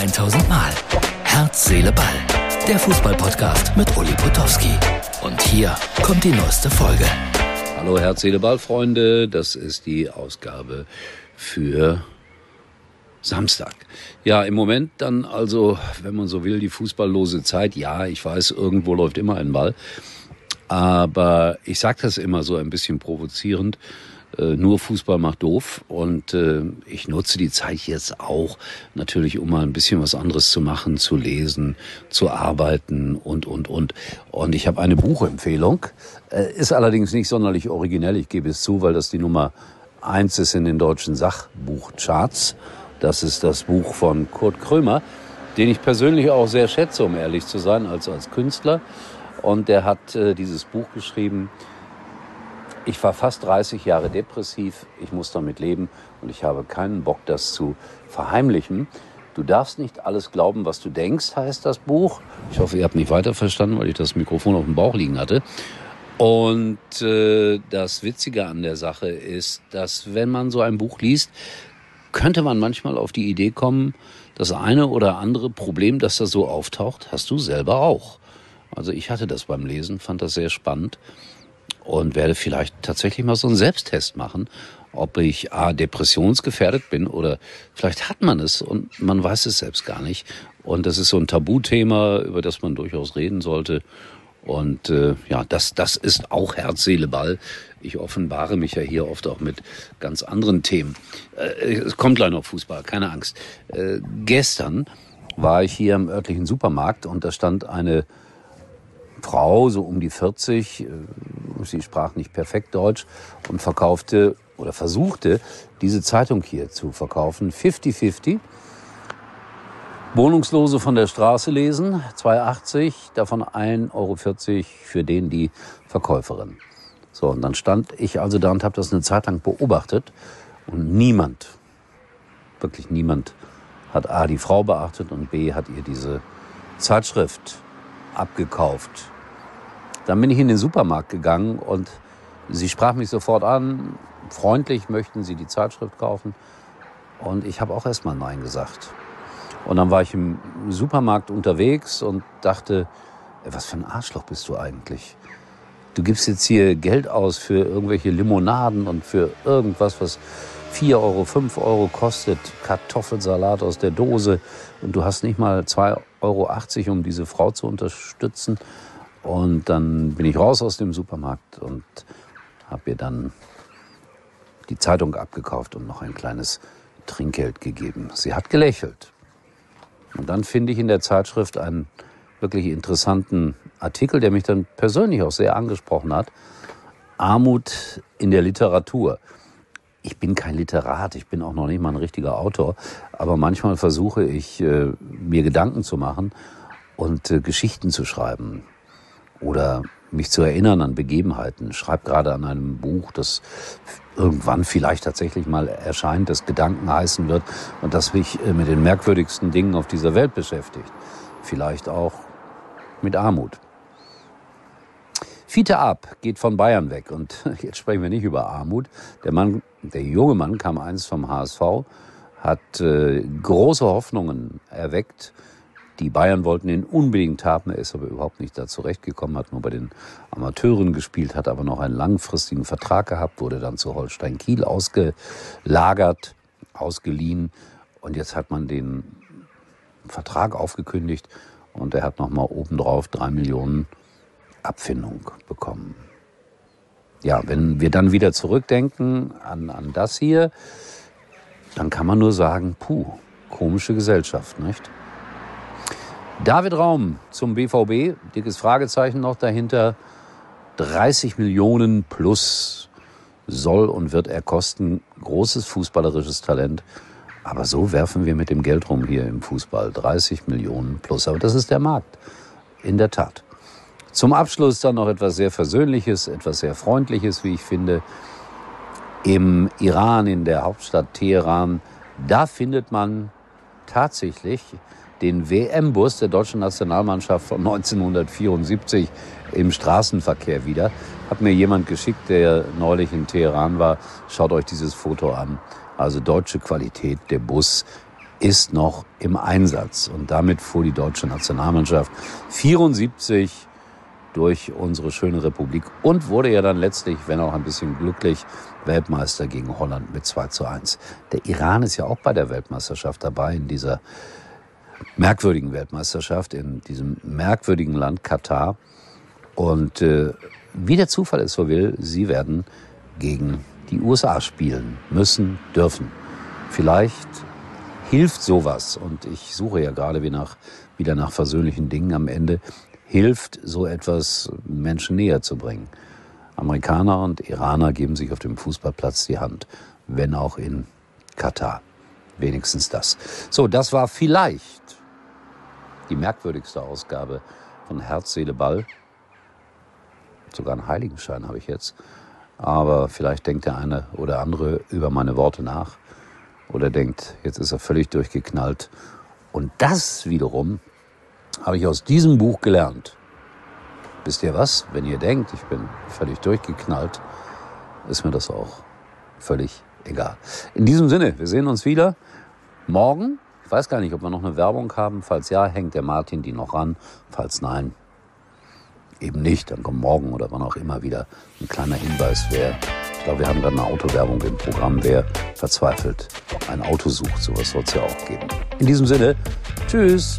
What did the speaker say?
1000 Mal. Herz, Seele, Ball. Der Fußballpodcast mit Uli Potowski. Und hier kommt die neueste Folge. Hallo Herz, Seele, Ball, Freunde. Das ist die Ausgabe für Samstag. Ja, im Moment dann also, wenn man so will, die fußballlose Zeit. Ja, ich weiß, irgendwo läuft immer ein Ball. Aber ich sage das immer so ein bisschen provozierend. Äh, nur Fußball macht doof und äh, ich nutze die Zeit jetzt auch natürlich, um mal ein bisschen was anderes zu machen, zu lesen, zu arbeiten und, und, und. Und ich habe eine Buchempfehlung, äh, ist allerdings nicht sonderlich originell, ich gebe es zu, weil das die Nummer eins ist in den deutschen Sachbuchcharts. Das ist das Buch von Kurt Krömer, den ich persönlich auch sehr schätze, um ehrlich zu sein, als, als Künstler. Und der hat äh, dieses Buch geschrieben. Ich war fast 30 Jahre depressiv. Ich muss damit leben und ich habe keinen Bock, das zu verheimlichen. Du darfst nicht alles glauben, was du denkst, heißt das Buch. Ich hoffe, ihr habt mich weiter verstanden, weil ich das Mikrofon auf dem Bauch liegen hatte. Und äh, das Witzige an der Sache ist, dass wenn man so ein Buch liest, könnte man manchmal auf die Idee kommen, das eine oder andere Problem, das da so auftaucht, hast du selber auch. Also ich hatte das beim Lesen, fand das sehr spannend und werde vielleicht tatsächlich mal so einen Selbsttest machen, ob ich A, depressionsgefährdet bin oder vielleicht hat man es und man weiß es selbst gar nicht. Und das ist so ein Tabuthema, über das man durchaus reden sollte. Und äh, ja, das, das ist auch Herz, Seele, Ball. Ich offenbare mich ja hier oft auch mit ganz anderen Themen. Äh, es kommt gleich noch Fußball, keine Angst. Äh, gestern war ich hier im örtlichen Supermarkt und da stand eine Frau, so um die 40, äh, sie sprach nicht perfekt Deutsch und verkaufte oder versuchte, diese Zeitung hier zu verkaufen. 50-50. Wohnungslose von der Straße lesen, 2,80, davon 1,40 Euro für den die Verkäuferin. So, und dann stand ich also da und habe das eine Zeit lang beobachtet und niemand, wirklich niemand, hat A, die Frau beachtet und B, hat ihr diese Zeitschrift abgekauft. Dann bin ich in den Supermarkt gegangen und sie sprach mich sofort an, freundlich, möchten Sie die Zeitschrift kaufen? Und ich habe auch erstmal Nein gesagt. Und dann war ich im Supermarkt unterwegs und dachte, was für ein Arschloch bist du eigentlich? Du gibst jetzt hier Geld aus für irgendwelche Limonaden und für irgendwas, was 4 Euro, 5 Euro kostet, Kartoffelsalat aus der Dose und du hast nicht mal 2,80 Euro, um diese Frau zu unterstützen. Und dann bin ich raus aus dem Supermarkt und habe ihr dann die Zeitung abgekauft und noch ein kleines Trinkgeld gegeben. Sie hat gelächelt. Und dann finde ich in der Zeitschrift einen wirklich interessanten Artikel, der mich dann persönlich auch sehr angesprochen hat. Armut in der Literatur. Ich bin kein Literat, ich bin auch noch nicht mal ein richtiger Autor, aber manchmal versuche ich, äh, mir Gedanken zu machen und äh, Geschichten zu schreiben oder mich zu erinnern an Begebenheiten. Ich schreibe gerade an einem Buch, das irgendwann vielleicht tatsächlich mal erscheint, das Gedanken heißen wird und das mich äh, mit den merkwürdigsten Dingen auf dieser Welt beschäftigt. Vielleicht auch mit Armut. Fiete Ab geht von Bayern weg und jetzt sprechen wir nicht über Armut. Der Mann, der junge Mann kam einst vom HSV, hat äh, große Hoffnungen erweckt die Bayern wollten ihn unbedingt haben, er ist aber überhaupt nicht da zurechtgekommen, hat nur bei den Amateuren gespielt, hat aber noch einen langfristigen Vertrag gehabt, wurde dann zu Holstein Kiel ausgelagert, ausgeliehen und jetzt hat man den Vertrag aufgekündigt und er hat nochmal obendrauf drei Millionen Abfindung bekommen. Ja, wenn wir dann wieder zurückdenken an, an das hier, dann kann man nur sagen, puh, komische Gesellschaft, nicht? David Raum zum BVB, dickes Fragezeichen noch dahinter. 30 Millionen plus soll und wird er kosten. Großes fußballerisches Talent. Aber so werfen wir mit dem Geld rum hier im Fußball. 30 Millionen plus. Aber das ist der Markt. In der Tat. Zum Abschluss dann noch etwas sehr Versöhnliches, etwas sehr Freundliches, wie ich finde. Im Iran, in der Hauptstadt Teheran, da findet man tatsächlich den WM-Bus der deutschen Nationalmannschaft von 1974 im Straßenverkehr wieder. Hat mir jemand geschickt, der neulich in Teheran war. Schaut euch dieses Foto an. Also deutsche Qualität, der Bus ist noch im Einsatz. Und damit fuhr die deutsche Nationalmannschaft 74 durch unsere schöne Republik und wurde ja dann letztlich, wenn auch ein bisschen glücklich, Weltmeister gegen Holland mit 2 zu 1. Der Iran ist ja auch bei der Weltmeisterschaft dabei, in dieser merkwürdigen Weltmeisterschaft, in diesem merkwürdigen Land Katar. Und äh, wie der Zufall es so will, sie werden gegen die USA spielen müssen, dürfen. Vielleicht hilft sowas, und ich suche ja gerade wie nach, wieder nach versöhnlichen Dingen am Ende, hilft so etwas Menschen näher zu bringen. Amerikaner und Iraner geben sich auf dem Fußballplatz die Hand, wenn auch in Katar. Wenigstens das. So, das war vielleicht die merkwürdigste Ausgabe von Herz, Seele, Ball. Sogar einen Heiligenschein habe ich jetzt. Aber vielleicht denkt der eine oder andere über meine Worte nach oder denkt, jetzt ist er völlig durchgeknallt. Und das wiederum habe ich aus diesem Buch gelernt. Wisst ihr was? Wenn ihr denkt, ich bin völlig durchgeknallt, ist mir das auch völlig egal. In diesem Sinne, wir sehen uns wieder morgen. Ich weiß gar nicht, ob wir noch eine Werbung haben. Falls ja, hängt der Martin die noch ran. Falls nein, eben nicht. Dann kommt morgen oder wann auch immer wieder ein kleiner Hinweis, wer ich glaube, wir haben gerade eine Autowerbung im Programm. Wer verzweifelt ein Auto sucht, sowas soll es ja auch geben. In diesem Sinne, tschüss.